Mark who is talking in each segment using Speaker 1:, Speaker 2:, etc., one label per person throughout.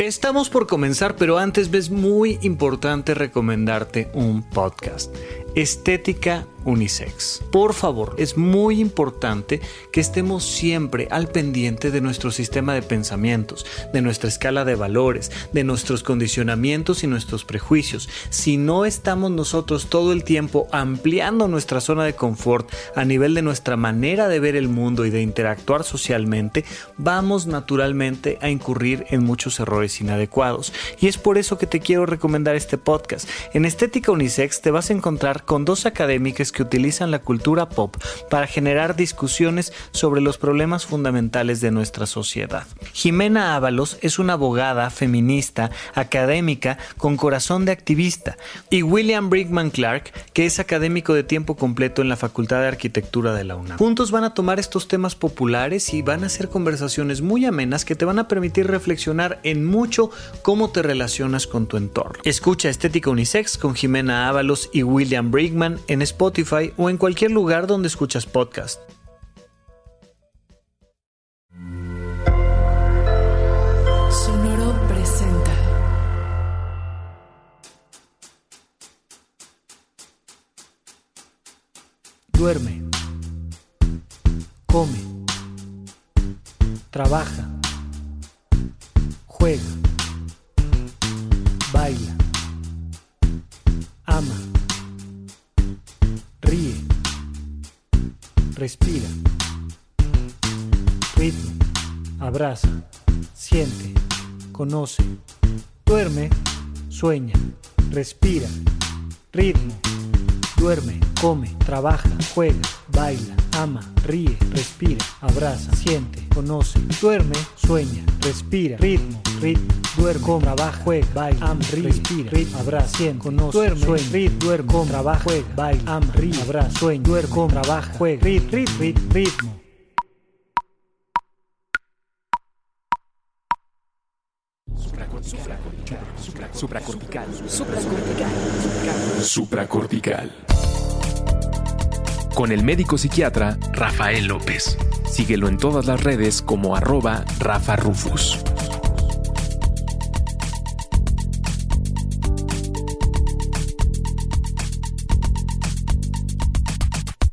Speaker 1: Estamos por comenzar, pero antes es muy importante recomendarte un podcast. Estética Unisex. Por favor, es muy importante que estemos siempre al pendiente de nuestro sistema de pensamientos, de nuestra escala de valores, de nuestros condicionamientos y nuestros prejuicios. Si no estamos nosotros todo el tiempo ampliando nuestra zona de confort a nivel de nuestra manera de ver el mundo y de interactuar socialmente, vamos naturalmente a incurrir en muchos errores inadecuados. Y es por eso que te quiero recomendar este podcast. En Estética Unisex te vas a encontrar con dos académicas que utilizan la cultura pop para generar discusiones sobre los problemas fundamentales de nuestra sociedad. Jimena Ábalos es una abogada, feminista, académica, con corazón de activista, y William Brickman Clark, que es académico de tiempo completo en la Facultad de Arquitectura de la UNAM. Juntos van a tomar estos temas populares y van a hacer conversaciones muy amenas que te van a permitir reflexionar en mucho cómo te relacionas con tu entorno. Escucha Estética Unisex con Jimena Ábalos y William Brickman en Spotify o en cualquier lugar donde escuchas podcast.
Speaker 2: Sonoro presenta.
Speaker 1: Duerme. Come. Trabaja. Juega. Baila. Respira, ritmo, abraza, siente, conoce, duerme, sueña, respira, ritmo, duerme, come, trabaja, juega, baila, ama, ríe, respira, abraza, siente, conoce, duerme, sueña, respira, ritmo, ritmo, duerme, come, trabaja, juega, baila, ama, ríe, respira, siente, conoce, duerme, sueña, ritmo, duerme, come, trabaja, juega, baila, ama, ríe, abraza, sueña, duerme, come, trabaja, juega, rit, rit, rit, ritmo.
Speaker 3: Supracortical. Supracortical. Con el médico psiquiatra Rafael López. Síguelo en todas las redes como arroba Rafa Rufus.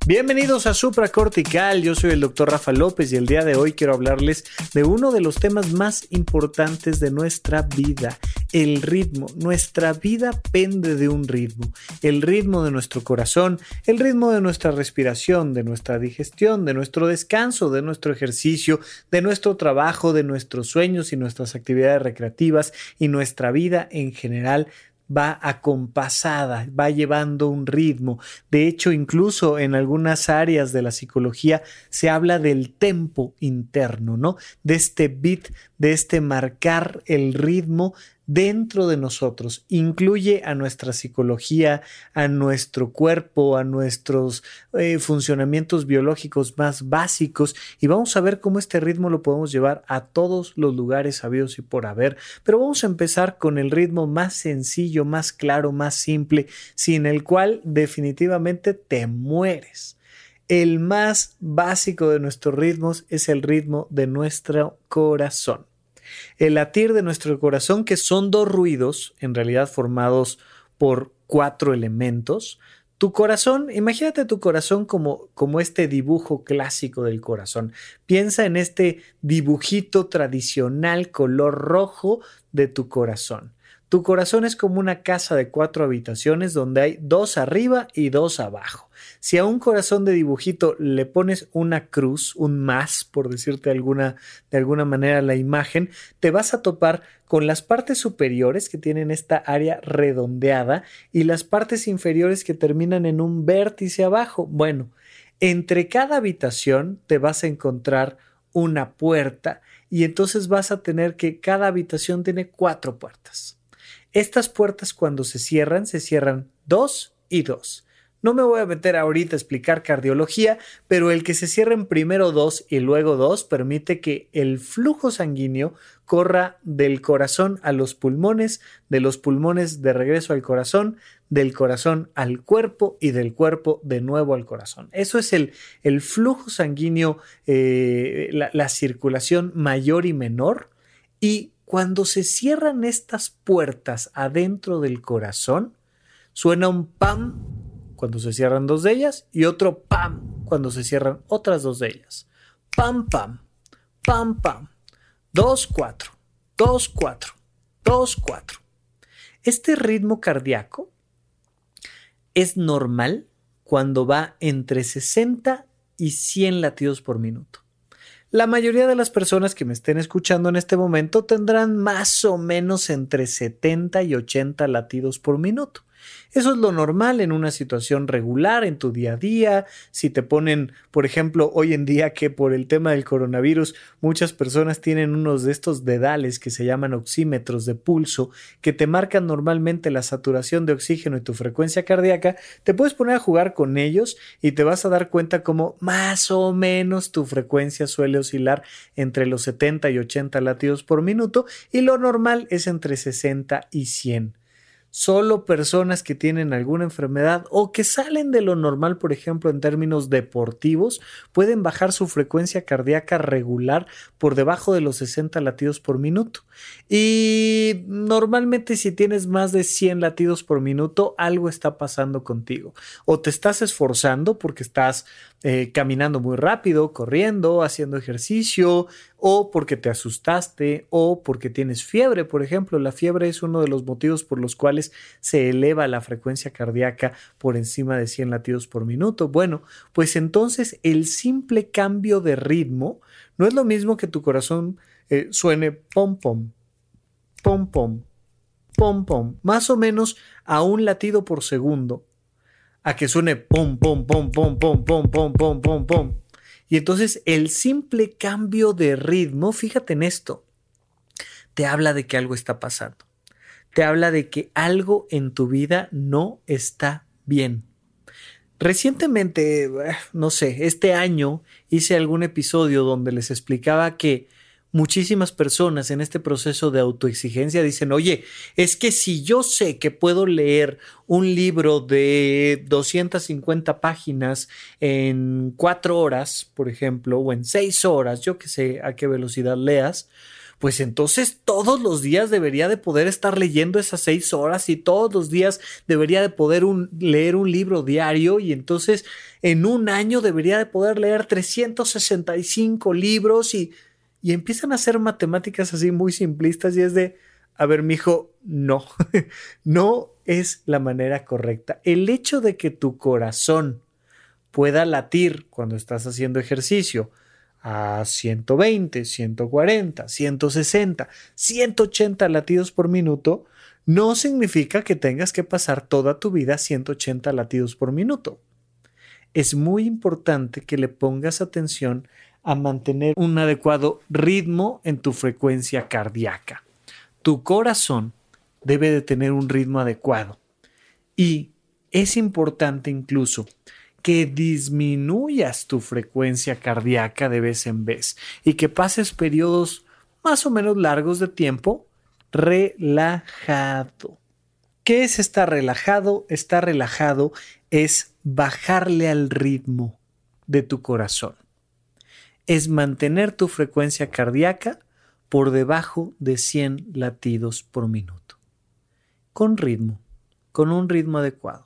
Speaker 1: Bienvenidos a Supracortical, yo soy el doctor Rafa López y el día de hoy quiero hablarles de uno de los temas más importantes de nuestra vida, el ritmo. Nuestra vida pende de un ritmo, el ritmo de nuestro corazón, el ritmo de nuestra respiración, de nuestra digestión, de nuestro descanso, de nuestro ejercicio, de nuestro trabajo, de nuestros sueños y nuestras actividades recreativas y nuestra vida en general va acompasada, va llevando un ritmo. De hecho, incluso en algunas áreas de la psicología se habla del tempo interno, ¿no? De este beat, de este marcar el ritmo dentro de nosotros, incluye a nuestra psicología, a nuestro cuerpo, a nuestros eh, funcionamientos biológicos más básicos y vamos a ver cómo este ritmo lo podemos llevar a todos los lugares sabidos y por haber. Pero vamos a empezar con el ritmo más sencillo, más claro, más simple, sin el cual definitivamente te mueres. El más básico de nuestros ritmos es el ritmo de nuestro corazón el latir de nuestro corazón, que son dos ruidos, en realidad formados por cuatro elementos. Tu corazón, imagínate tu corazón como, como este dibujo clásico del corazón. Piensa en este dibujito tradicional color rojo de tu corazón. Tu corazón es como una casa de cuatro habitaciones donde hay dos arriba y dos abajo. Si a un corazón de dibujito le pones una cruz, un más, por decirte alguna, de alguna manera la imagen, te vas a topar con las partes superiores que tienen esta área redondeada y las partes inferiores que terminan en un vértice abajo. Bueno, entre cada habitación te vas a encontrar una puerta y entonces vas a tener que cada habitación tiene cuatro puertas. Estas puertas cuando se cierran, se cierran dos y dos. No me voy a meter ahorita a explicar cardiología, pero el que se cierren primero dos y luego dos permite que el flujo sanguíneo corra del corazón a los pulmones, de los pulmones de regreso al corazón, del corazón al cuerpo y del cuerpo de nuevo al corazón. Eso es el, el flujo sanguíneo, eh, la circulación mayor y menor y cuando se cierran estas puertas adentro del corazón, suena un pam cuando se cierran dos de ellas y otro pam cuando se cierran otras dos de ellas. Pam, pam, pam, pam. Dos, cuatro, dos, cuatro, dos, cuatro. Este ritmo cardíaco es normal cuando va entre 60 y 100 latidos por minuto. La mayoría de las personas que me estén escuchando en este momento tendrán más o menos entre 70 y 80 latidos por minuto. Eso es lo normal en una situación regular en tu día a día. Si te ponen, por ejemplo, hoy en día que por el tema del coronavirus muchas personas tienen unos de estos dedales que se llaman oxímetros de pulso que te marcan normalmente la saturación de oxígeno y tu frecuencia cardíaca, te puedes poner a jugar con ellos y te vas a dar cuenta cómo más o menos tu frecuencia suele oscilar entre los 70 y 80 latidos por minuto y lo normal es entre 60 y 100 solo personas que tienen alguna enfermedad o que salen de lo normal, por ejemplo, en términos deportivos, pueden bajar su frecuencia cardíaca regular por debajo de los 60 latidos por minuto. Y normalmente si tienes más de 100 latidos por minuto, algo está pasando contigo. O te estás esforzando porque estás eh, caminando muy rápido, corriendo, haciendo ejercicio, o porque te asustaste, o porque tienes fiebre, por ejemplo. La fiebre es uno de los motivos por los cuales se eleva la frecuencia cardíaca por encima de 100 latidos por minuto. Bueno, pues entonces el simple cambio de ritmo no es lo mismo que tu corazón eh, suene pom pom, pom pom, pom pom, más o menos a un latido por segundo a que suene pom, pom, pom, pom, pom, pom, pom, pom, pom, pom. Y entonces el simple cambio de ritmo, fíjate en esto, te habla de que algo está pasando. Te habla de que algo en tu vida no está bien. Recientemente, no sé, este año hice algún episodio donde les explicaba que muchísimas personas en este proceso de autoexigencia dicen, oye, es que si yo sé que puedo leer un libro de 250 páginas en cuatro horas, por ejemplo, o en seis horas, yo que sé a qué velocidad leas, pues entonces todos los días debería de poder estar leyendo esas seis horas y todos los días debería de poder leer un libro diario y entonces en un año debería de poder leer 365 libros y y empiezan a hacer matemáticas así muy simplistas y es de, a ver, mijo, no, no es la manera correcta. El hecho de que tu corazón pueda latir cuando estás haciendo ejercicio a 120, 140, 160, 180 latidos por minuto, no significa que tengas que pasar toda tu vida a 180 latidos por minuto. Es muy importante que le pongas atención a mantener un adecuado ritmo en tu frecuencia cardíaca. Tu corazón debe de tener un ritmo adecuado y es importante incluso que disminuyas tu frecuencia cardíaca de vez en vez y que pases periodos más o menos largos de tiempo relajado. ¿Qué es estar relajado? Estar relajado es bajarle al ritmo de tu corazón es mantener tu frecuencia cardíaca por debajo de 100 latidos por minuto. Con ritmo, con un ritmo adecuado.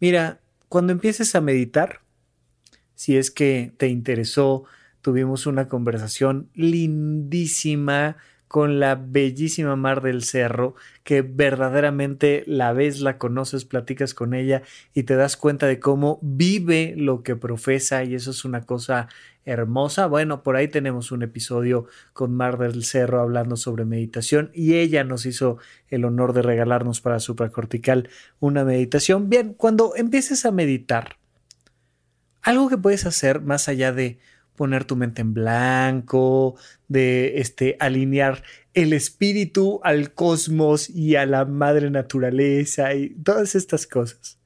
Speaker 1: Mira, cuando empieces a meditar, si es que te interesó, tuvimos una conversación lindísima con la bellísima Mar del Cerro, que verdaderamente la ves, la conoces, platicas con ella y te das cuenta de cómo vive lo que profesa y eso es una cosa hermosa. Bueno, por ahí tenemos un episodio con Mar del Cerro hablando sobre meditación y ella nos hizo el honor de regalarnos para supracortical una meditación. Bien, cuando empieces a meditar, algo que puedes hacer más allá de poner tu mente en blanco, de este, alinear el espíritu al cosmos y a la madre naturaleza y todas estas cosas.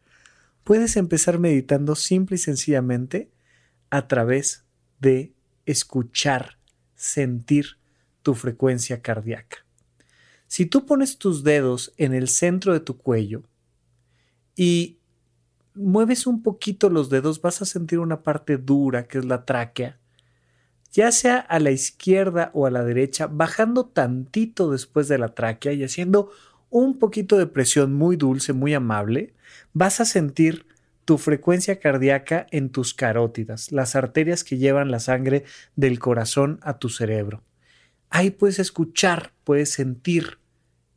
Speaker 1: Puedes empezar meditando simple y sencillamente a través de escuchar, sentir tu frecuencia cardíaca. Si tú pones tus dedos en el centro de tu cuello y mueves un poquito los dedos, vas a sentir una parte dura que es la tráquea ya sea a la izquierda o a la derecha, bajando tantito después de la tráquea y haciendo un poquito de presión muy dulce, muy amable, vas a sentir tu frecuencia cardíaca en tus carótidas, las arterias que llevan la sangre del corazón a tu cerebro. Ahí puedes escuchar, puedes sentir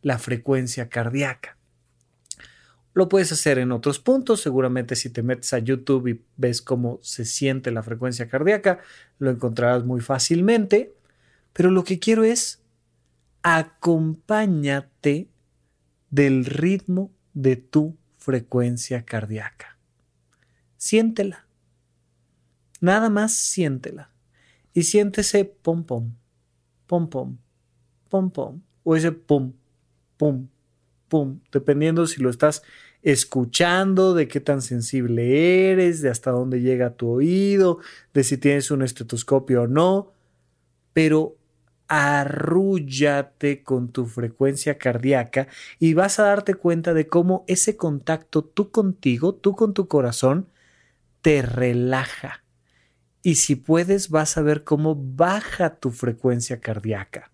Speaker 1: la frecuencia cardíaca. Lo puedes hacer en otros puntos, seguramente si te metes a YouTube y ves cómo se siente la frecuencia cardíaca, lo encontrarás muy fácilmente, pero lo que quiero es acompáñate del ritmo de tu frecuencia cardíaca. Siéntela. Nada más siéntela. Y siéntese pom pom, pom pom, pom pom, o ese pum, pum, dependiendo si lo estás escuchando, de qué tan sensible eres, de hasta dónde llega tu oído, de si tienes un estetoscopio o no, pero arrúllate con tu frecuencia cardíaca y vas a darte cuenta de cómo ese contacto tú contigo, tú con tu corazón, te relaja. Y si puedes, vas a ver cómo baja tu frecuencia cardíaca.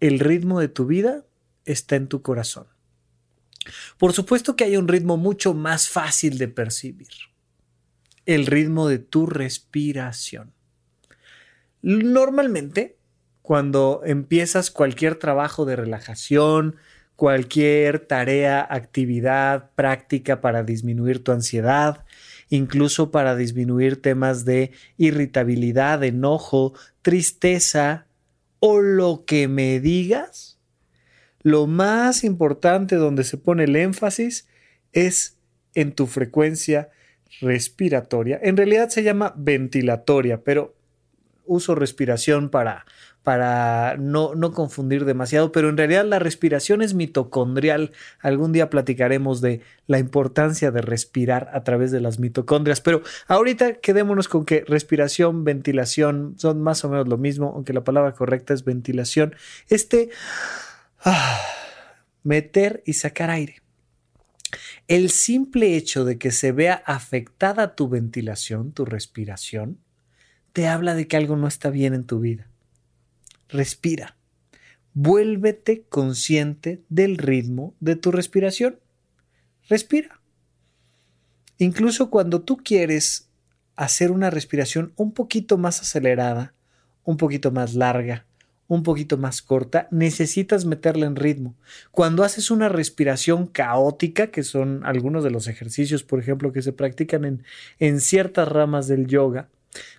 Speaker 1: El ritmo de tu vida está en tu corazón. Por supuesto que hay un ritmo mucho más fácil de percibir. El ritmo de tu respiración. Normalmente cuando empiezas cualquier trabajo de relajación, cualquier tarea, actividad, práctica para disminuir tu ansiedad, incluso para disminuir temas de irritabilidad, enojo, tristeza o lo que me digas, lo más importante donde se pone el énfasis es en tu frecuencia respiratoria. En realidad se llama ventilatoria, pero uso respiración para, para no, no, confundir demasiado, pero en realidad la respiración es mitocondrial. Algún día platicaremos de la importancia de respirar a través de las mitocondrias, pero ahorita quedémonos con que respiración, ventilación son más o menos lo mismo, aunque la palabra correcta es ventilación. Este ah, meter y sacar aire. El simple hecho de que se vea afectada tu ventilación, tu respiración, te habla de que algo no está bien en tu vida respira. Vuélvete consciente del ritmo de tu respiración. Respira. Incluso cuando tú quieres hacer una respiración un poquito más acelerada, un poquito más larga, un poquito más corta, necesitas meterla en ritmo. Cuando haces una respiración caótica, que son algunos de los ejercicios, por ejemplo, que se practican en, en ciertas ramas del yoga,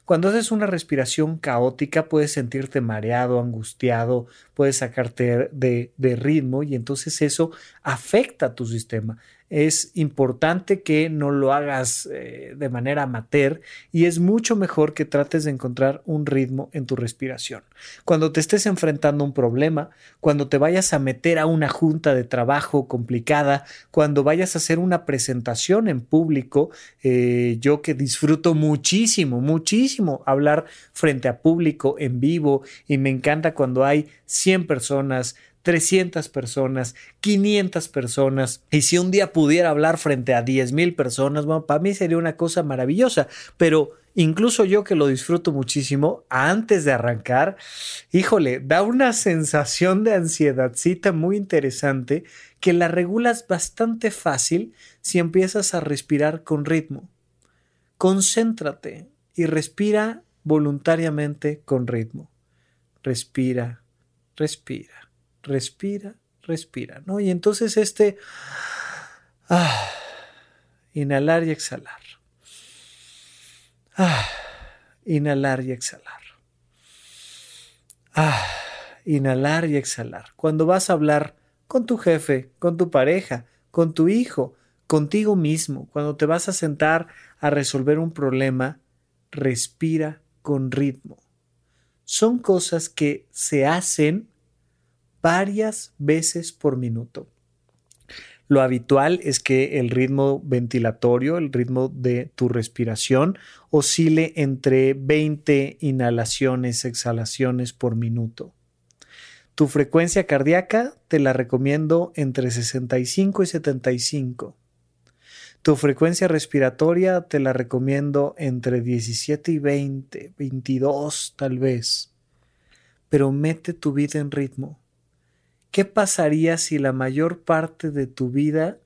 Speaker 1: cuando haces una respiración caótica puedes sentirte mareado, angustiado, puedes sacarte de, de, ritmo y entonces eso afecta a tu sistema es importante que no lo hagas eh, de manera amateur y es mucho mejor que trates de encontrar un ritmo en tu respiración. Cuando te estés enfrentando a un problema, cuando te vayas a meter a una junta de trabajo complicada, cuando vayas a hacer una presentación en público, eh, yo que disfruto muchísimo, muchísimo hablar frente a público en vivo y me encanta cuando hay 100 personas, 300 personas, 500 personas. Y si un día pudiera hablar frente a 10 mil personas, bueno, para mí sería una cosa maravillosa. Pero incluso yo que lo disfruto muchísimo, antes de arrancar, híjole, da una sensación de ansiedadcita muy interesante que la regulas bastante fácil si empiezas a respirar con ritmo. Concéntrate y respira voluntariamente con ritmo. Respira, respira respira, respira, ¿no? Y entonces este, ah, inhalar y exhalar. Ah, inhalar y exhalar. Ah, inhalar y exhalar. Cuando vas a hablar con tu jefe, con tu pareja, con tu hijo, contigo mismo, cuando te vas a sentar a resolver un problema, respira con ritmo. Son cosas que se hacen varias veces por minuto. Lo habitual es que el ritmo ventilatorio, el ritmo de tu respiración, oscile entre 20 inhalaciones, exhalaciones por minuto. Tu frecuencia cardíaca te la recomiendo entre 65 y 75. Tu frecuencia respiratoria te la recomiendo entre 17 y 20, 22 tal vez. Pero mete tu vida en ritmo. ¿Qué pasaría si la mayor parte de tu vida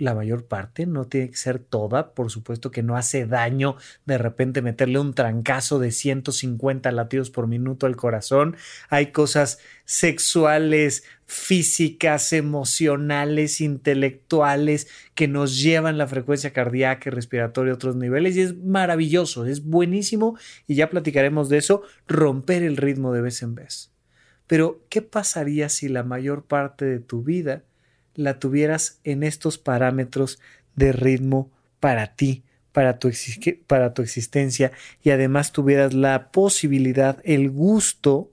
Speaker 1: la mayor parte, no tiene que ser toda, por supuesto que no hace daño de repente meterle un trancazo de 150 latidos por minuto al corazón. Hay cosas sexuales, físicas, emocionales, intelectuales que nos llevan la frecuencia cardíaca y respiratoria a otros niveles y es maravilloso, es buenísimo y ya platicaremos de eso, romper el ritmo de vez en vez. Pero, ¿qué pasaría si la mayor parte de tu vida la tuvieras en estos parámetros de ritmo para ti, para tu, existencia y además tuvieras la posibilidad, el gusto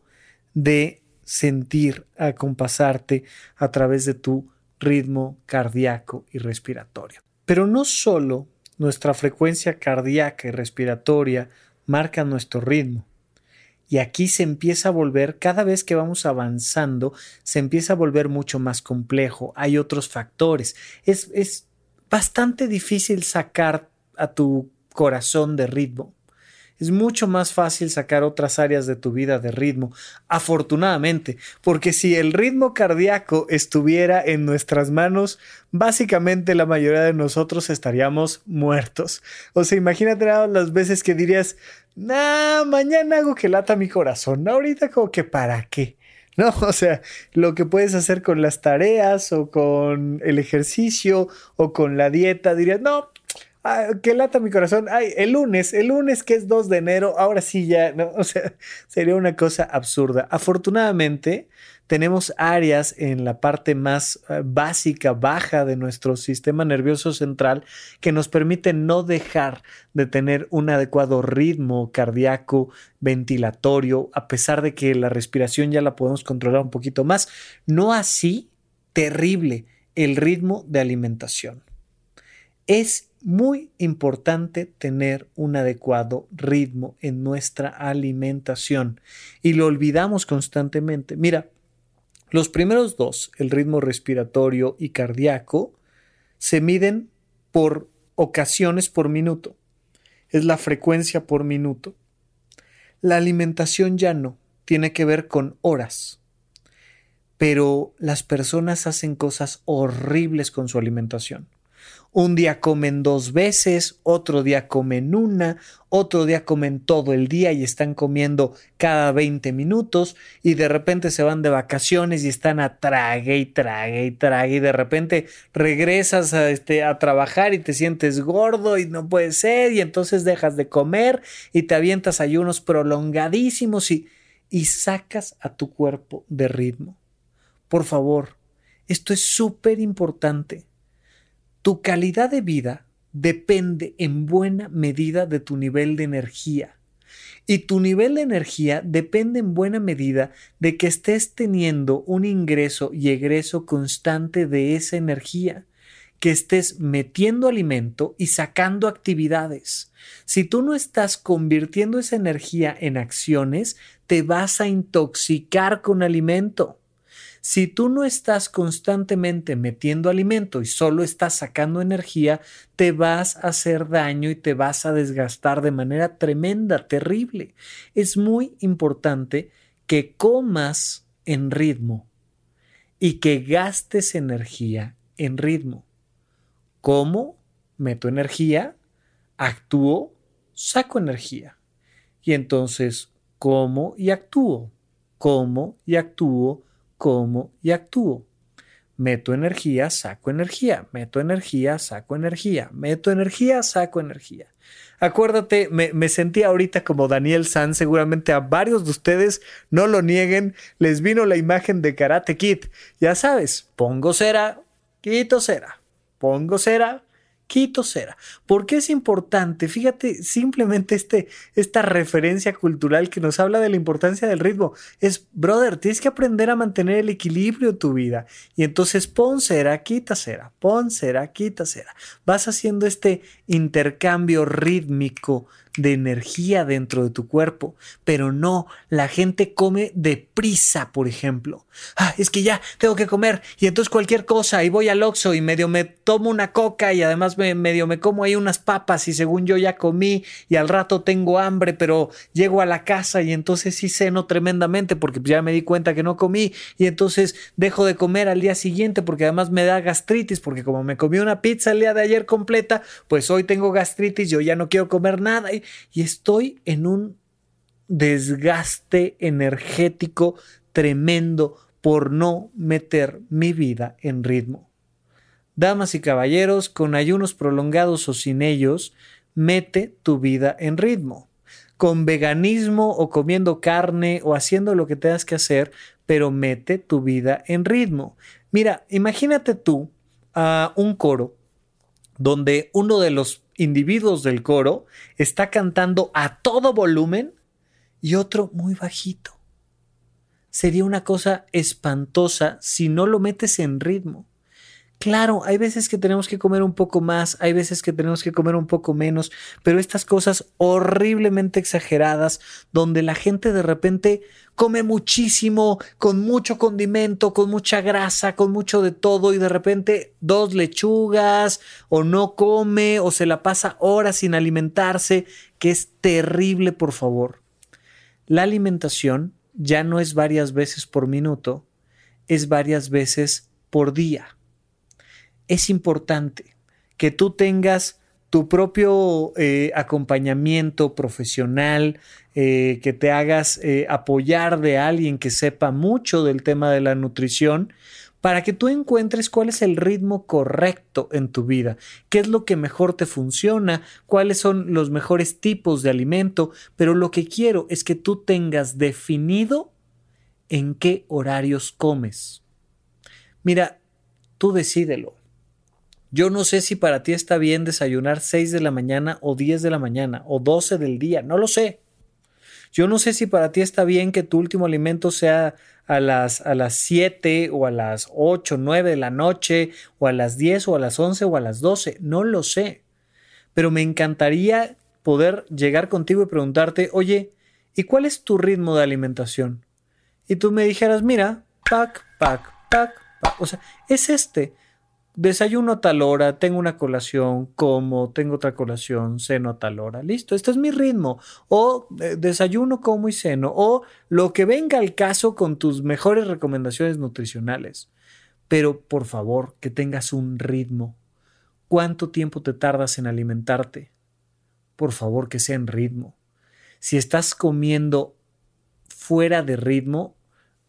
Speaker 1: de sentir, acompasarte a través de tu ritmo cardíaco y respiratorio. Pero no solo nuestra frecuencia cardíaca y respiratoria marca nuestro ritmo, y aquí se empieza a volver, cada vez que vamos avanzando, se empieza a volver mucho más complejo. Hay otros factores. Es, es bastante difícil sacar a tu corazón de ritmo. Es mucho más fácil sacar otras áreas de tu vida de ritmo, afortunadamente, porque si el ritmo cardíaco estuviera en nuestras manos, básicamente la mayoría de nosotros estaríamos muertos. O sea, imagínate las veces que dirías, nah, mañana hago que lata mi corazón, ahorita como que para qué. No, o sea, lo que puedes hacer con las tareas o con el ejercicio o con la dieta, dirías, no, ah, que lata mi corazón. Ay, el lunes, el lunes que es 2 de enero, ahora sí ya, no, o sea, sería una cosa absurda. Afortunadamente, tenemos áreas en la parte más eh, básica, baja de nuestro sistema nervioso central que nos permiten no dejar de tener un adecuado ritmo cardíaco, ventilatorio, a pesar de que la respiración ya la podemos controlar un poquito más. No así terrible el ritmo de alimentación. Es muy importante tener un adecuado ritmo en nuestra alimentación y lo olvidamos constantemente. Mira, los primeros dos, el ritmo respiratorio y cardíaco, se miden por ocasiones por minuto. Es la frecuencia por minuto. La alimentación ya no, tiene que ver con horas. Pero las personas hacen cosas horribles con su alimentación. Un día comen dos veces, otro día comen una, otro día comen todo el día y están comiendo cada 20 minutos y de repente se van de vacaciones y están a trague y trague y trague y de repente regresas a, este, a trabajar y te sientes gordo y no puede ser y entonces dejas de comer y te avientas ayunos prolongadísimos y, y sacas a tu cuerpo de ritmo. Por favor, esto es súper importante. Tu calidad de vida depende en buena medida de tu nivel de energía. Y tu nivel de energía depende en buena medida de que estés teniendo un ingreso y egreso constante de esa energía, que estés metiendo alimento y sacando actividades. Si tú no estás convirtiendo esa energía en acciones, te vas a intoxicar con alimento. Si tú no estás constantemente metiendo alimento y solo estás sacando energía, te vas a hacer daño y te vas a desgastar de manera tremenda, terrible. Es muy importante que comas en ritmo y que gastes energía en ritmo. ¿Cómo? Meto energía, actúo, saco energía. Y entonces, ¿cómo y actúo? ¿Cómo y actúo? Como y actúo. Meto energía, saco energía, meto energía, saco energía, meto energía, saco energía. Acuérdate, me, me sentí ahorita como Daniel San, seguramente a varios de ustedes, no lo nieguen, les vino la imagen de Karate Kid. Ya sabes, pongo cera, quito cera, pongo cera, quito cera. ¿Por qué es importante? Fíjate, simplemente este, esta referencia cultural que nos habla de la importancia del ritmo. Es, brother, tienes que aprender a mantener el equilibrio en tu vida. Y entonces pon cera, quita cera, pon cera, quita cera. Vas haciendo este intercambio rítmico de energía dentro de tu cuerpo. Pero no, la gente come deprisa, por ejemplo. Ah, es que ya tengo que comer y entonces cualquier cosa y voy al Oxxo y medio me tomo una coca y además me, medio me como ahí unas papas y según yo ya comí y al rato tengo hambre, pero llego a la casa y entonces sí ceno tremendamente porque ya me di cuenta que no comí y entonces dejo de comer al día siguiente porque además me da gastritis porque como me comí una pizza el día de ayer completa, pues hoy tengo gastritis, yo ya no quiero comer nada y, y estoy en un desgaste energético tremendo por no meter mi vida en ritmo. Damas y caballeros, con ayunos prolongados o sin ellos, mete tu vida en ritmo. Con veganismo o comiendo carne o haciendo lo que tengas que hacer, pero mete tu vida en ritmo. Mira, imagínate tú a un coro donde uno de los individuos del coro está cantando a todo volumen y otro muy bajito. Sería una cosa espantosa si no lo metes en ritmo. Claro, hay veces que tenemos que comer un poco más, hay veces que tenemos que comer un poco menos, pero estas cosas horriblemente exageradas, donde la gente de repente come muchísimo, con mucho condimento, con mucha grasa, con mucho de todo, y de repente dos lechugas, o no come, o se la pasa horas sin alimentarse, que es terrible, por favor. La alimentación ya no es varias veces por minuto, es varias veces por día es importante que tú tengas tu propio eh, acompañamiento profesional, eh, que te hagas eh, apoyar de alguien que sepa mucho del tema de la nutrición, para que tú encuentres cuál es el ritmo correcto en tu vida, qué es lo que mejor te funciona, cuáles son los mejores tipos de alimento, pero lo que quiero es que tú tengas definido en qué horarios comes. Mira, tú decídelo. Yo no sé si para ti está bien desayunar 6 de la mañana o 10 de la mañana o 12 del día, no lo sé. Yo no sé si para ti está bien que tu último alimento sea a las, a las 7 o a las 8, 9 de la noche o a las 10 o a las 11 o a las 12, no lo sé. Pero me encantaría poder llegar contigo y preguntarte, oye, ¿y cuál es tu ritmo de alimentación? Y tú me dijeras, mira, pac, pac, pac, pac. O sea, es este desayuno tal hora, tengo una colación, como, tengo otra colación, ceno a tal hora. Listo, este es mi ritmo. O eh, desayuno, como y ceno. O lo que venga al caso con tus mejores recomendaciones nutricionales. Pero por favor, que tengas un ritmo. ¿Cuánto tiempo te tardas en alimentarte? Por favor, que sea en ritmo. Si estás comiendo fuera de ritmo,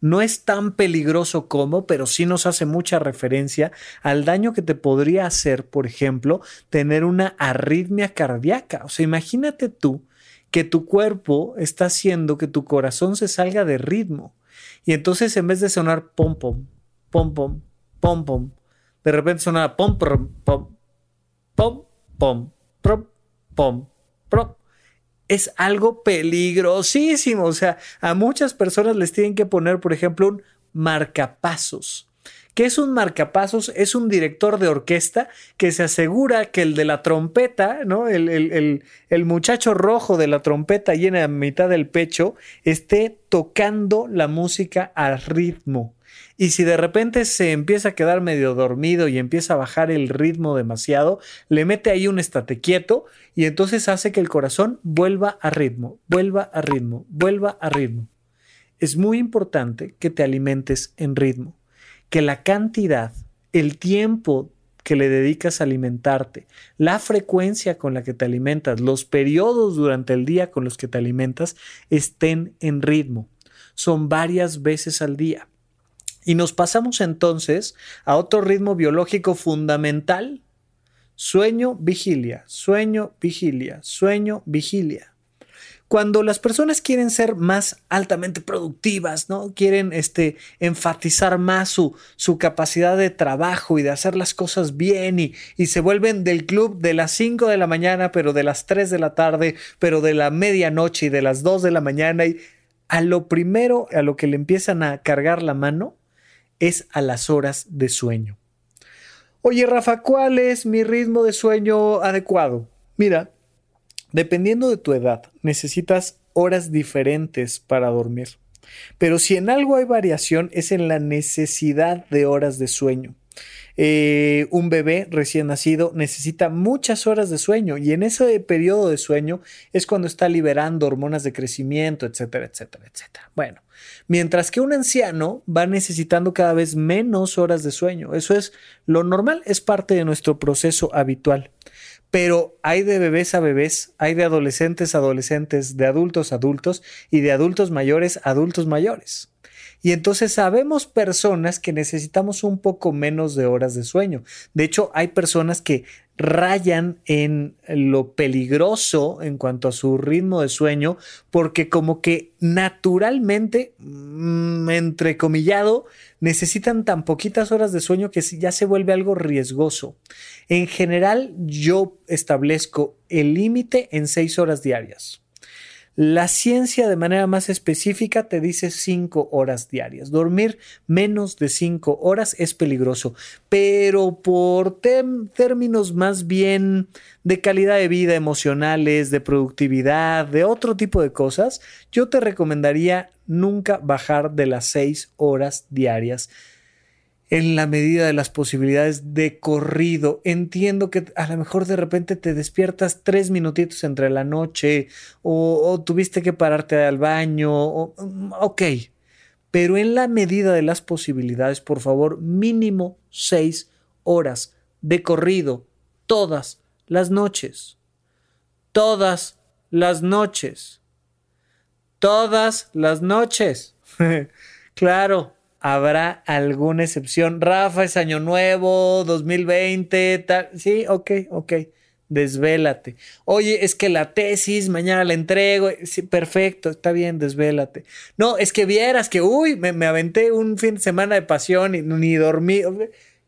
Speaker 1: no es tan peligroso como, pero sí nos hace mucha referencia al daño que te podría hacer, por ejemplo, tener una arritmia cardíaca. O sea, imagínate tú que tu cuerpo está haciendo que tu corazón se salga de ritmo. Y entonces en vez de sonar pom pom, pom pom, pom pom, de repente sonaba pom pom, pom, pom, pom, pom, pom, pom, es algo peligrosísimo. O sea, a muchas personas les tienen que poner, por ejemplo, un marcapasos. ¿Qué es un marcapasos? Es un director de orquesta que se asegura que el de la trompeta, ¿no? El, muchacho rojo de la trompeta llena a mitad del pecho, esté tocando la música al ritmo. Y si de repente se empieza a quedar medio dormido y empieza a bajar el ritmo demasiado, le mete ahí un estate quieto y entonces hace que el corazón vuelva a ritmo, vuelva a ritmo, vuelva a ritmo. Es muy importante que te alimentes en ritmo, que la cantidad, el tiempo que le dedicas a alimentarte, la frecuencia con la que te alimentas, los periodos durante el día con los que te alimentas estén en ritmo. Son varias veces al día. Y nos pasamos entonces a otro ritmo biológico fundamental. Sueño, vigilia, sueño, vigilia, sueño, vigilia. Cuando las personas quieren ser más altamente productivas, ¿no? Quieren este, enfatizar más su, su capacidad de trabajo y de hacer las cosas bien y, y se vuelven del club de las 5 de la mañana, pero de las 3 de la tarde, pero de la medianoche y de las 2 de la mañana y a lo primero a lo que le empiezan a cargar la mano es a las horas de sueño. Oye, Rafa, ¿cuál es mi ritmo de sueño adecuado? Mira, Dependiendo de tu edad, necesitas horas diferentes para dormir. Pero si en algo hay variación es en la necesidad de horas de sueño. Eh, un bebé recién nacido necesita muchas horas de sueño y en ese periodo de sueño es cuando está liberando hormonas de crecimiento, etcétera, etcétera, etcétera. Bueno, mientras que un anciano va necesitando cada vez menos horas de sueño. Eso es lo normal, es parte de nuestro proceso habitual. Pero hay de bebés a bebés, hay de adolescentes a adolescentes, de adultos a adultos y de adultos mayores a adultos mayores. Y entonces sabemos personas que necesitamos un poco menos de horas de sueño. De hecho, hay personas que rayan en lo peligroso en cuanto a su ritmo de sueño, porque como que naturalmente, mm, entrecomillado, necesitan tan poquitas horas de sueño que ya se vuelve algo riesgoso. En general, yo establezco el límite en seis horas diarias. La ciencia de manera más específica te dice cinco horas diarias. Dormir menos de cinco horas es peligroso, pero por términos más bien de calidad de vida emocionales, de productividad, de otro tipo de cosas, yo te recomendaría nunca bajar de las seis horas diarias en la medida de las posibilidades de corrido. Entiendo que a lo mejor de repente te despiertas tres minutitos entre la noche o, tuviste que pararte al baño. O, mm, ok, pero en la medida de las posibilidades, por favor, mínimo seis horas de corrido todas las noches. Todas las noches. Todas las noches. claro, habrá alguna excepción. Rafa, es año nuevo, 2020, tal. Sí, ok, ok. Desvélate. Oye, es que la tesis mañana la entrego. Sí, perfecto, está bien, desvélate. No, es que vieras que, uy, me, aventé un fin de semana de pasión y ni dormí.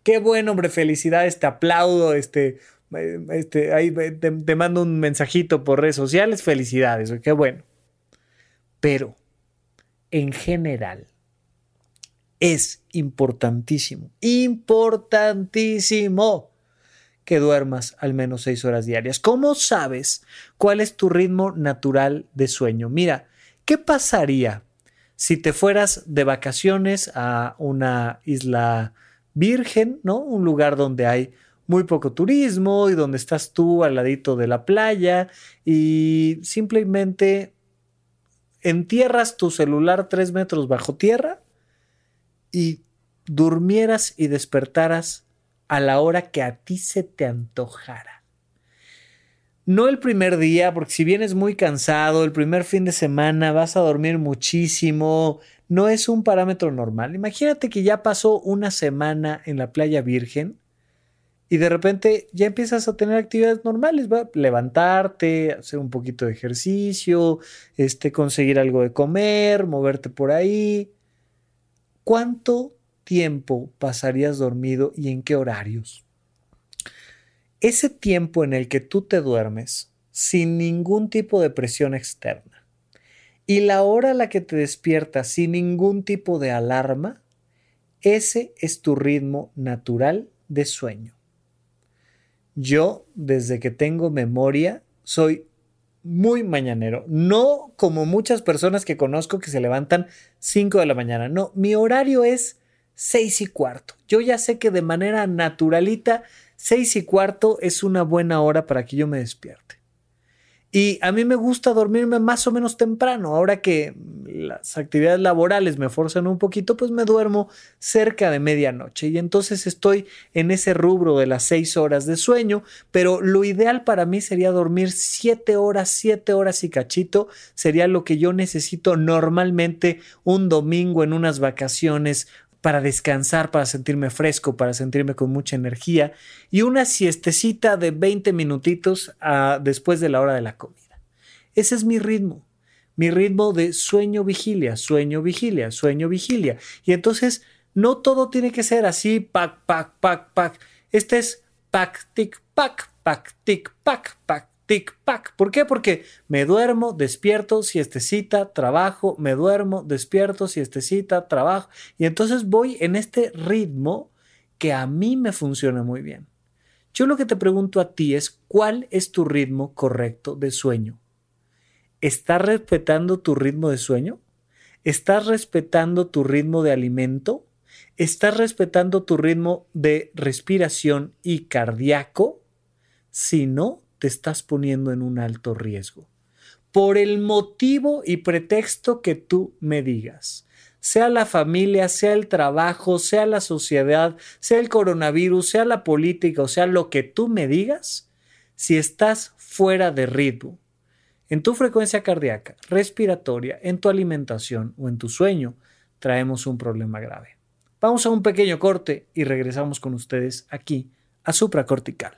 Speaker 1: Qué bueno, hombre, felicidades, te aplaudo. Este, este, ahí te, te mando un mensajito por redes sociales. Felicidades, qué bueno. Pero, en general, es importantísimo, importantísimo que duermas al menos seis horas diarias. ¿Cómo sabes cuál es tu ritmo natural de sueño? Mira, ¿qué pasaría si te fueras de vacaciones a una isla virgen, ¿no? Un lugar donde hay muy poco turismo y donde estás tú al ladito de la playa y simplemente entierras tu celular tres metros bajo tierra y durmieras y despertaras a la hora que a ti se te antojara. No el primer día, porque si vienes muy cansado, el primer fin de semana vas a dormir muchísimo, no es un parámetro normal. Imagínate que ya pasó una semana en la playa virgen y de repente ya empiezas a tener actividades normales, ¿va? levantarte, hacer un poquito de ejercicio, este, conseguir algo de comer, moverte por ahí. ¿Cuánto tiempo pasarías dormido y en qué horarios? Ese tiempo en el que tú te duermes sin ningún tipo de presión externa y la hora a la que te despiertas sin ningún tipo de alarma, ese es tu ritmo natural de sueño. Yo, desde que tengo memoria, soy muy mañanero. No como muchas personas que conozco que se levantan 5 de la mañana. No, mi horario es 6 y cuarto. Yo ya sé que de manera naturalita, 6 y cuarto es una buena hora para que yo me despierte. Y a mí me gusta dormirme más o menos temprano. Ahora que las actividades laborales me forzan un poquito, pues me duermo cerca de medianoche. Y entonces estoy en ese rubro de las seis horas de sueño. Pero lo ideal para mí sería dormir siete horas, siete horas y cachito. Sería lo que yo necesito normalmente un domingo en unas vacaciones para descansar, para sentirme fresco, para sentirme con mucha energía y una siestecita de 20 minutitos ah, después de la hora de la comida. Ese es mi ritmo, mi ritmo de sueño vigilia, sueño vigilia, sueño vigilia. Y entonces no todo tiene que ser así, pac, pac, pac, pac. Este es pac, tic, pac, pac, tic, pac, pac, tic-pac. ¿Por qué? Porque me duermo, despierto, siestecita, trabajo, me duermo, despierto, siestecita, trabajo. Y entonces voy en este ritmo que a mí me funciona muy bien. Yo lo que te pregunto a ti es, ¿cuál es tu ritmo correcto de sueño? ¿Estás respetando tu ritmo de sueño? ¿Estás respetando tu ritmo de alimento? ¿Estás respetando tu ritmo de respiración y cardíaco? Si no, te estás poniendo en un alto riesgo. Por el motivo y pretexto que tú me digas sea la familia, sea el trabajo, sea la sociedad, sea el coronavirus, sea la política, o sea lo que tú me digas, si estás fuera de ritmo, en tu frecuencia cardíaca, respiratoria, en tu alimentación o en tu sueño, traemos un problema grave. Vamos a un pequeño corte y regresamos con ustedes aquí a supracortical.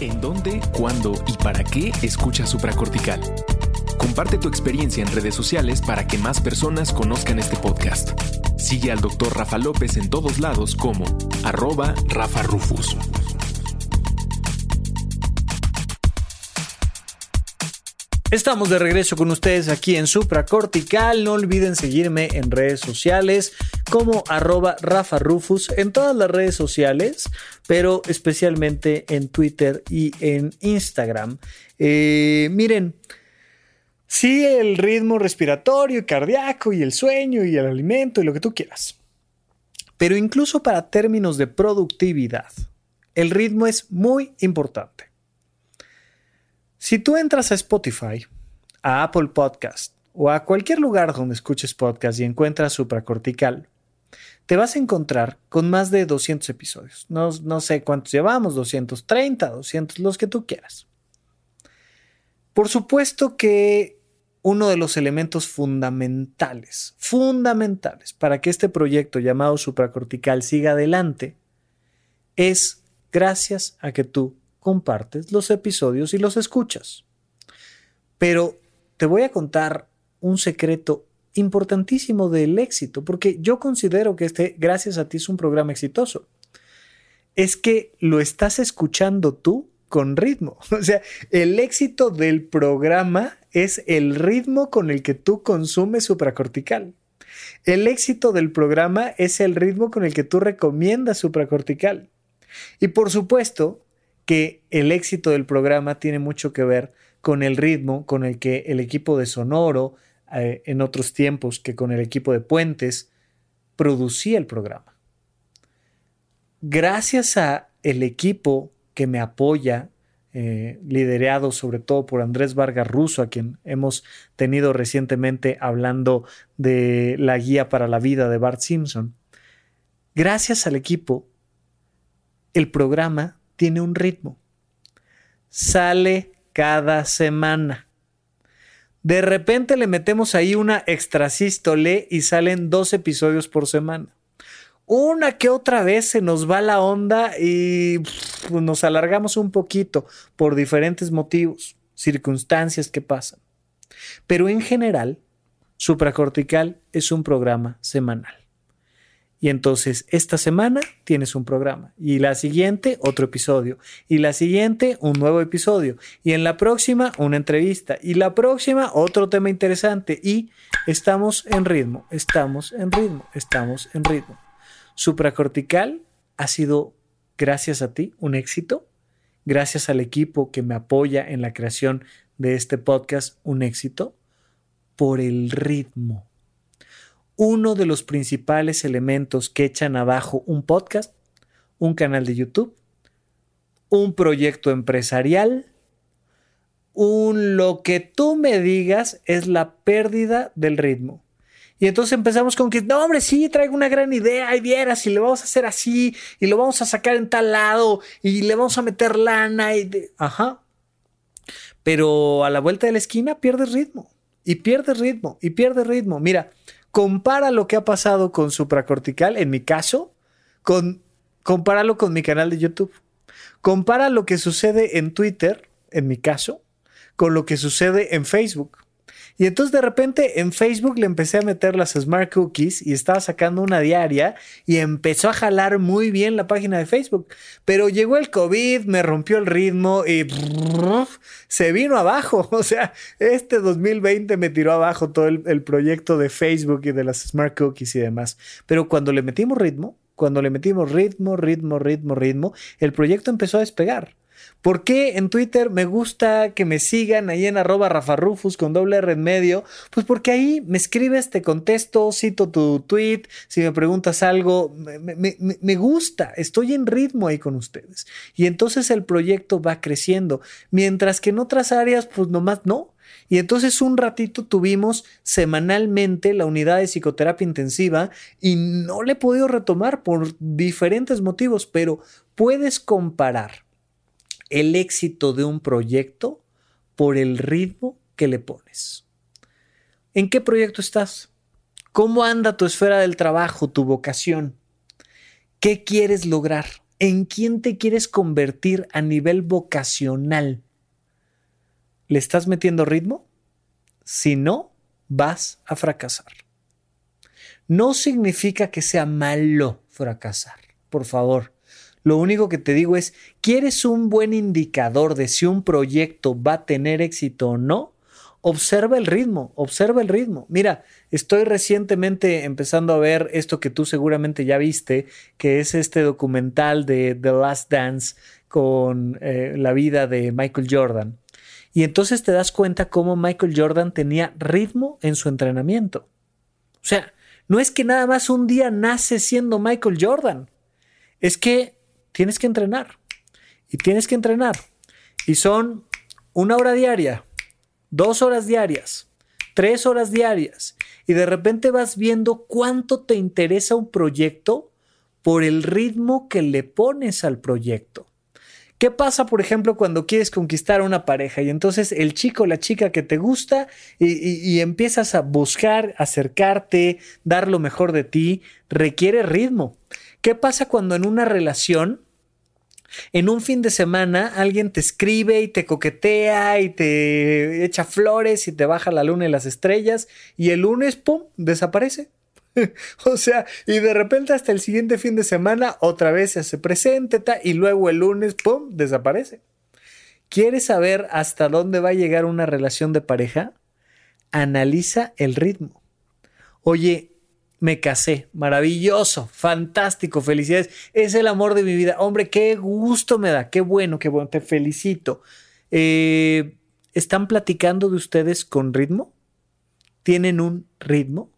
Speaker 3: ¿En dónde, cuándo y para qué escucha supracortical? Comparte tu experiencia en redes sociales para que más personas conozcan este podcast. Sigue al Dr. Rafa López en todos lados como arroba Rafa Rufus.
Speaker 1: Estamos de regreso con ustedes aquí en Supracortical. No olviden seguirme en redes sociales como arroba Rafa Rufus en todas las redes sociales, pero especialmente en Twitter y en Instagram. Eh, miren, sí, el ritmo respiratorio y cardíaco y el sueño y el alimento y lo que tú quieras. Pero incluso para términos de productividad, el ritmo es muy importante. Si tú entras a Spotify, a Apple Podcast o a cualquier lugar donde escuches podcast y encuentras supracortical, te vas a encontrar con más de 200 episodios. No, no sé cuántos llevamos, 230, 200, los que tú quieras. Por supuesto que uno de los elementos fundamentales, fundamentales para que este proyecto llamado supracortical siga adelante es gracias a que tú compartes los episodios y los escuchas. Pero te voy a contar un secreto importantísimo del éxito, porque yo considero que este, gracias a ti, es un programa exitoso. Es que lo estás escuchando tú con ritmo. O sea, el éxito del programa es el ritmo con el que tú consumes supracortical. El éxito del programa es el ritmo con el que tú recomiendas supracortical. Y por supuesto, que el éxito del programa tiene mucho que ver con el ritmo con el que el equipo de Sonoro, eh, en otros tiempos que con el equipo de Puentes, producía el programa. Gracias a el equipo que me apoya, eh, liderado sobre todo por Andrés Vargas Russo, a quien hemos tenido recientemente hablando de la guía para la vida de Bart Simpson. Gracias al equipo, el programa tiene un ritmo. Sale cada semana. De repente le metemos ahí una extrasístole y salen dos episodios por semana. Una que otra vez se nos va la onda y nos alargamos un poquito por diferentes motivos, circunstancias que pasan. Pero en general, Supracortical es un programa semanal. Y entonces esta semana tienes un programa y la siguiente otro episodio y la siguiente un nuevo episodio y en la próxima una entrevista y la próxima otro tema interesante y estamos en ritmo, estamos en ritmo, estamos en ritmo. Supracortical ha sido gracias a ti un éxito, gracias al equipo que me apoya en la creación de este podcast un éxito por el ritmo uno de los principales elementos que echan abajo un podcast, un canal de YouTube, un proyecto empresarial, un lo que tú me digas es la pérdida del ritmo. Y entonces empezamos con que, no, hombre, sí, traigo una gran idea, y vieras, y le vamos a hacer así, y lo vamos a sacar en tal lado, y le vamos a meter lana, y ajá. Pero a la vuelta de la esquina pierdes ritmo, y pierdes ritmo, y pierdes ritmo. Mira, compara lo que ha pasado con supracortical, en mi caso, con, compáralo con mi canal de YouTube. Compara lo que sucede en Twitter, en mi caso, con lo que sucede en Facebook. Y entonces de repente en Facebook le empecé a meter las Smart Cookies y estaba sacando una diaria y empezó a jalar muy bien la página de Facebook. Pero llegó el COVID, me rompió el ritmo y se vino abajo. O sea, este 2020 me tiró abajo todo el, el proyecto de Facebook y de las Smart Cookies y demás. Pero cuando le metimos ritmo, cuando le metimos ritmo, ritmo, ritmo, ritmo, el proyecto empezó a despegar. ¿Por qué en Twitter me gusta que me sigan ahí en arroba rafarufus con doble R medio? Pues porque ahí me escribes, te contesto, cito tu tweet, si me preguntas algo, me, me, gusta, estoy en ritmo ahí con ustedes. Y entonces el proyecto va creciendo, mientras que en otras áreas pues nomás no. Y entonces un ratito tuvimos semanalmente la unidad de psicoterapia intensiva y no le he podido retomar por diferentes motivos, pero puedes comparar el éxito de un proyecto por el ritmo que le pones. ¿En qué proyecto estás? ¿Cómo anda tu esfera del trabajo, tu vocación? ¿Qué quieres lograr? ¿En quién te quieres convertir a nivel vocacional? ¿Le estás metiendo ritmo? Si no, vas a fracasar. No significa que sea malo fracasar. Por favor, lo único que te digo es, ¿quieres un buen indicador de si un proyecto va a tener éxito o no? Observa el ritmo, observa el ritmo. Mira, estoy recientemente empezando a ver esto que tú seguramente ya viste, que es este documental de The Last Dance con eh, la vida de Michael Jordan. Y entonces te das cuenta cómo Michael Jordan tenía ritmo en su entrenamiento. O sea, no es que nada más un día nace siendo Michael Jordan. Es que tienes que entrenar. Y tienes que entrenar. Y son una hora diaria, dos horas diarias, tres horas diarias. Y de repente vas viendo cuánto te interesa un proyecto por el ritmo que le pones al proyecto. ¿Qué pasa, por ejemplo, cuando quieres conquistar a una pareja y entonces el chico o la chica que te gusta y, y, empiezas a buscar, acercarte, dar lo mejor de ti, requiere ritmo? ¿Qué pasa cuando en una relación en un fin de semana alguien te escribe y te coquetea y te echa flores y te baja la luna y las estrellas y el lunes, ¡pum!, desaparece. o sea, y de repente hasta el siguiente fin de semana otra vez se hace presente y luego el lunes, ¡pum!, desaparece. ¿Quieres saber hasta dónde va a llegar una relación de pareja? Analiza el ritmo. Oye, me casé. Maravilloso, fantástico, felicidades. Es el amor de mi vida. Hombre, qué gusto me da, qué bueno, qué bueno, te felicito. Eh, ¿Están platicando de ustedes con ritmo? ¿Tienen un ritmo?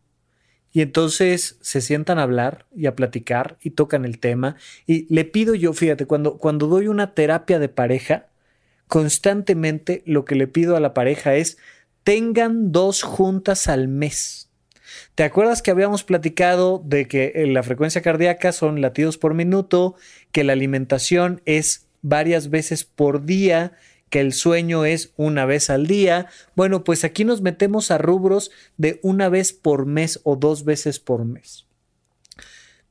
Speaker 1: Y entonces se sientan a hablar y a platicar y tocan el tema. Y le pido yo, fíjate, cuando, cuando doy una terapia de pareja, constantemente lo que le pido a la pareja es tengan dos juntas al mes ¿Te acuerdas que habíamos platicado de que eh, la frecuencia cardíaca son latidos por minuto, que la alimentación es varias veces por día, que el sueño es una vez al día? Bueno, pues aquí nos metemos a rubros de una vez por mes o dos veces por mes.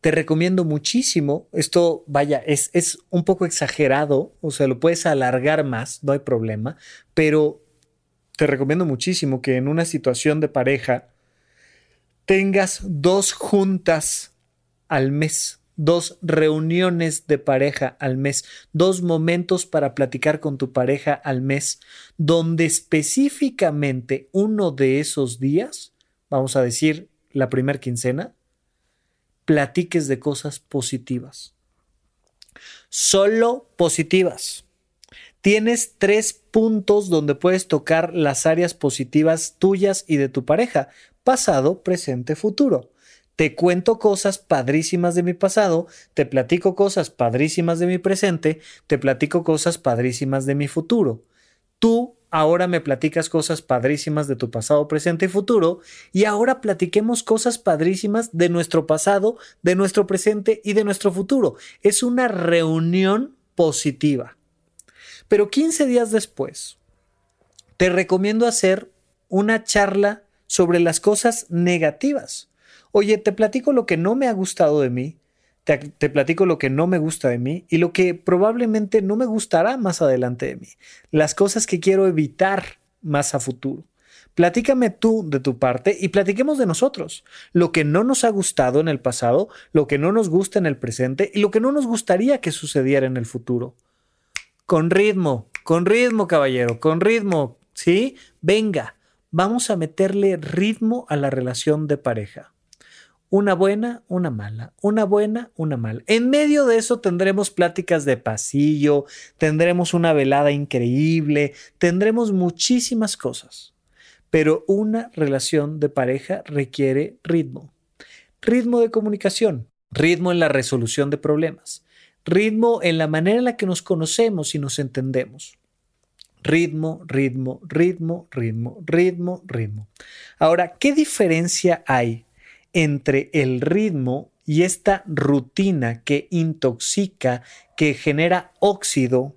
Speaker 1: Te recomiendo muchísimo, esto vaya, es, es un poco exagerado, o sea, lo puedes alargar más, no hay problema, pero te recomiendo muchísimo que en una situación de pareja, tengas dos juntas al mes, dos reuniones de pareja al mes, dos momentos para platicar con tu pareja al mes, donde específicamente uno de esos días, vamos a decir la primera quincena, platiques de cosas positivas. Solo positivas. Tienes tres puntos donde puedes tocar las áreas positivas tuyas y de tu pareja pasado, presente, futuro. Te cuento cosas padrísimas de mi pasado, te platico cosas padrísimas de mi presente, te platico cosas padrísimas de mi futuro. Tú ahora me platicas cosas padrísimas de tu pasado, presente y futuro, y ahora platiquemos cosas padrísimas de nuestro pasado, de nuestro presente y de nuestro futuro. Es una reunión positiva. Pero 15 días después, te recomiendo hacer una charla sobre las cosas negativas. Oye, te platico lo que no me ha gustado de mí, te, platico lo que no me gusta de mí y lo que probablemente no me gustará más adelante de mí, las cosas que quiero evitar más a futuro. Platícame tú de tu parte y platiquemos de nosotros, lo que no nos ha gustado en el pasado, lo que no nos gusta en el presente y lo que no nos gustaría que sucediera en el futuro. Con ritmo, con ritmo, caballero, con ritmo, ¿sí? Venga, vamos a meterle ritmo a la relación de pareja. Una buena, una mala, una buena, una mala. En medio de eso tendremos pláticas de pasillo, tendremos una velada increíble, tendremos muchísimas cosas. Pero una relación de pareja requiere ritmo. Ritmo de comunicación, ritmo en la resolución de problemas, ritmo en la manera en la que nos conocemos y nos entendemos. Ritmo, ritmo, ritmo, ritmo, ritmo, ritmo. Ahora, ¿qué diferencia hay entre el ritmo y esta rutina que intoxica, que genera óxido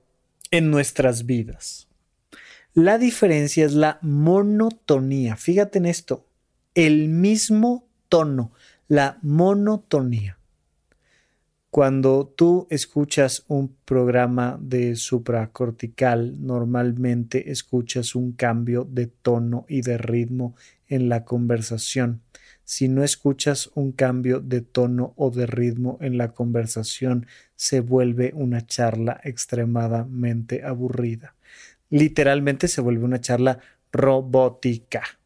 Speaker 1: en nuestras vidas? La diferencia es la monotonía. Fíjate en esto, el mismo tono, la monotonía. Cuando tú escuchas un programa de supracortical, normalmente escuchas un cambio de tono y de ritmo en la conversación. Si no escuchas un cambio de tono o de ritmo en la conversación, se vuelve una charla extremadamente aburrida. Literalmente se vuelve una charla robótica.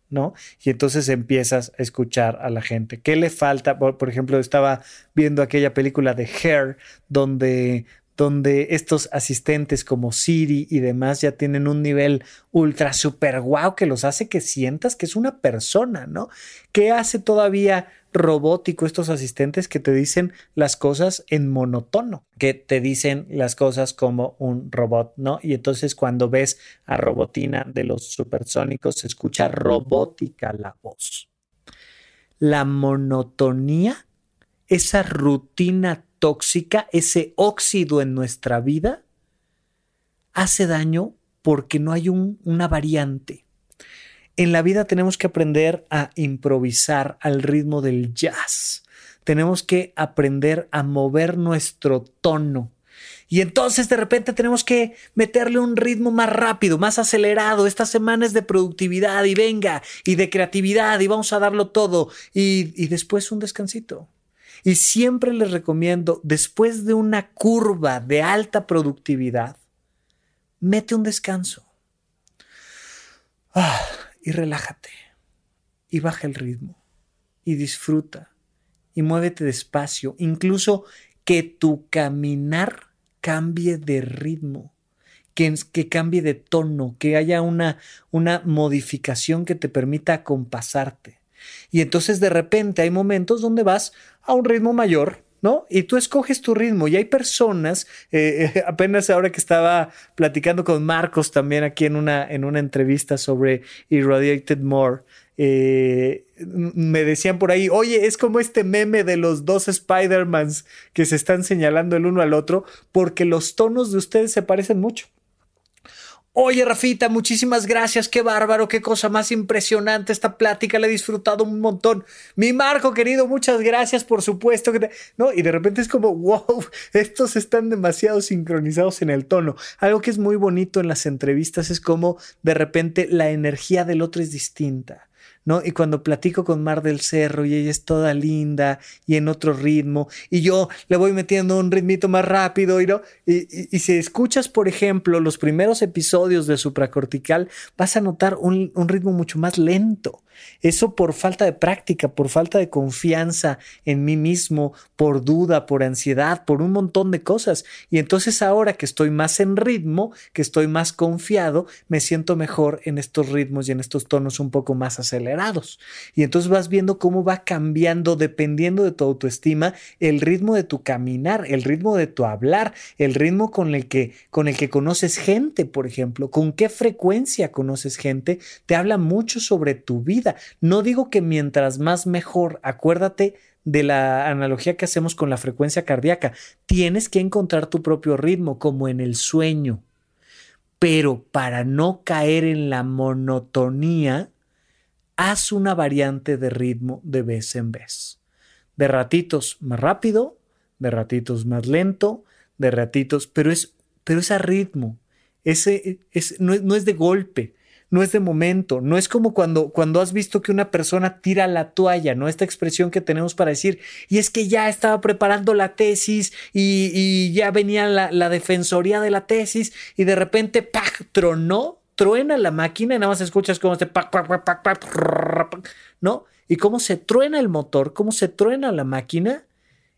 Speaker 1: Y entonces empiezas a escuchar a la gente. ¿Qué le falta? Por, ejemplo, estaba viendo aquella película de Hair, donde, donde estos asistentes como Siri y demás ya tienen un nivel ultra super guau que los hace que sientas que es una persona, ¿no? ¿Qué hace todavía robótico estos asistentes que te dicen las cosas en monotono, que te dicen las cosas como un robot, ¿no? Y entonces cuando ves a Robotina de los supersónicos, se escucha robótica la voz. La monotonía, esa rutina tóxica, ese óxido en nuestra vida, hace daño porque no hay una variante en la vida tenemos que aprender a improvisar al ritmo del jazz. Tenemos que aprender a mover nuestro tono. Y entonces de repente tenemos que meterle un ritmo más rápido, más acelerado. Esta semana es de productividad y venga, y de creatividad y vamos a darlo todo. Y, y después un descansito. Y siempre les recomiendo, después de una curva de alta productividad, mete un descanso. Ah, y relájate y baja el ritmo y disfruta y muévete despacio, incluso que tu caminar cambie de ritmo, que, que cambie de tono, que haya una, una modificación que te permita acompasarte. Y entonces de repente hay momentos donde vas a un ritmo mayor ¿no? Y tú escoges tu ritmo y hay personas, eh, eh, apenas ahora que estaba platicando con Marcos también aquí en una, en una entrevista sobre Irradiated More, eh, me decían por ahí, oye, es como este meme de los dos Spider-Mans que se están señalando el uno al otro porque los tonos de ustedes se parecen mucho. Oye, Rafita, muchísimas gracias. Qué bárbaro, qué cosa más impresionante esta plática. La he disfrutado un montón. Mi Marco, querido, muchas gracias, por supuesto. Que No, y de repente es como, wow, estos están demasiado sincronizados en el tono. Algo que es muy bonito en las entrevistas es como de repente la energía del otro es distinta. ¿No? Y cuando platico con Mar del Cerro y ella es toda linda y en otro ritmo, y yo le voy metiendo un ritmito más rápido, ¿no? Y, si escuchas, por ejemplo, los primeros episodios de supracortical, vas a notar un, un ritmo mucho más lento. Eso por falta de práctica, por falta de confianza en mí mismo, por duda, por ansiedad, por un montón de cosas. Y entonces ahora que estoy más en ritmo, que estoy más confiado, me siento mejor en estos ritmos y en estos tonos un poco más acelerados. Y entonces vas viendo cómo va cambiando dependiendo de tu autoestima el ritmo de tu caminar, el ritmo de tu hablar, el ritmo con el que con el que conoces gente, por ejemplo, con qué frecuencia conoces gente, te habla mucho sobre tu vida no digo que mientras más mejor, acuérdate de la analogía que hacemos con la frecuencia cardíaca. Tienes que encontrar tu propio ritmo, como en el sueño. Pero para no caer en la monotonía, haz una variante de ritmo de vez en vez. De ratitos más rápido, de ratitos más lento, de ratitos, pero es, pero es a ritmo. Ese es, no es de golpe no es de momento, no es como cuando, cuando has visto que una persona tira la toalla, ¿no? Esta expresión que tenemos para decir, y es que ya estaba preparando la tesis y, ya venía la, defensoría de la tesis y de repente, ¡pac! tronó, truena la máquina y nada más escuchas como este, ¡pac, pac, pac, pac, ¿no? y cómo se truena el motor, cómo se truena la máquina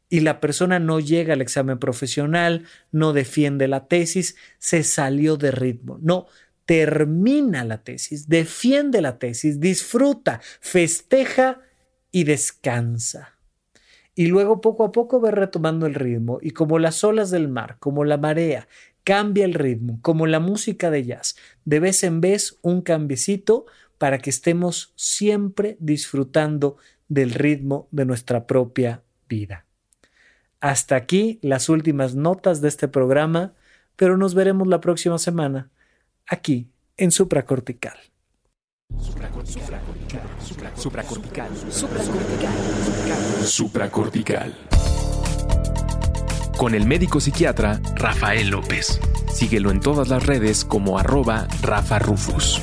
Speaker 1: y la persona no llega al examen profesional, no defiende la tesis, se salió de ritmo. No, termina la tesis, defiende la tesis, disfruta, festeja y descansa. Y luego poco a poco va retomando el ritmo y como las olas del mar, como la marea, cambia el ritmo, como la música de jazz, de vez en vez un cambiecito para que estemos siempre disfrutando del ritmo de nuestra propia vida. Hasta aquí las últimas notas de este programa, pero nos veremos la próxima semana aquí en Supracortical.
Speaker 3: Supracortical. Supracortical. Supracortical. Supracortical. Con el médico psiquiatra Rafael López. Síguelo en todas las redes como arroba Rafa Rufus.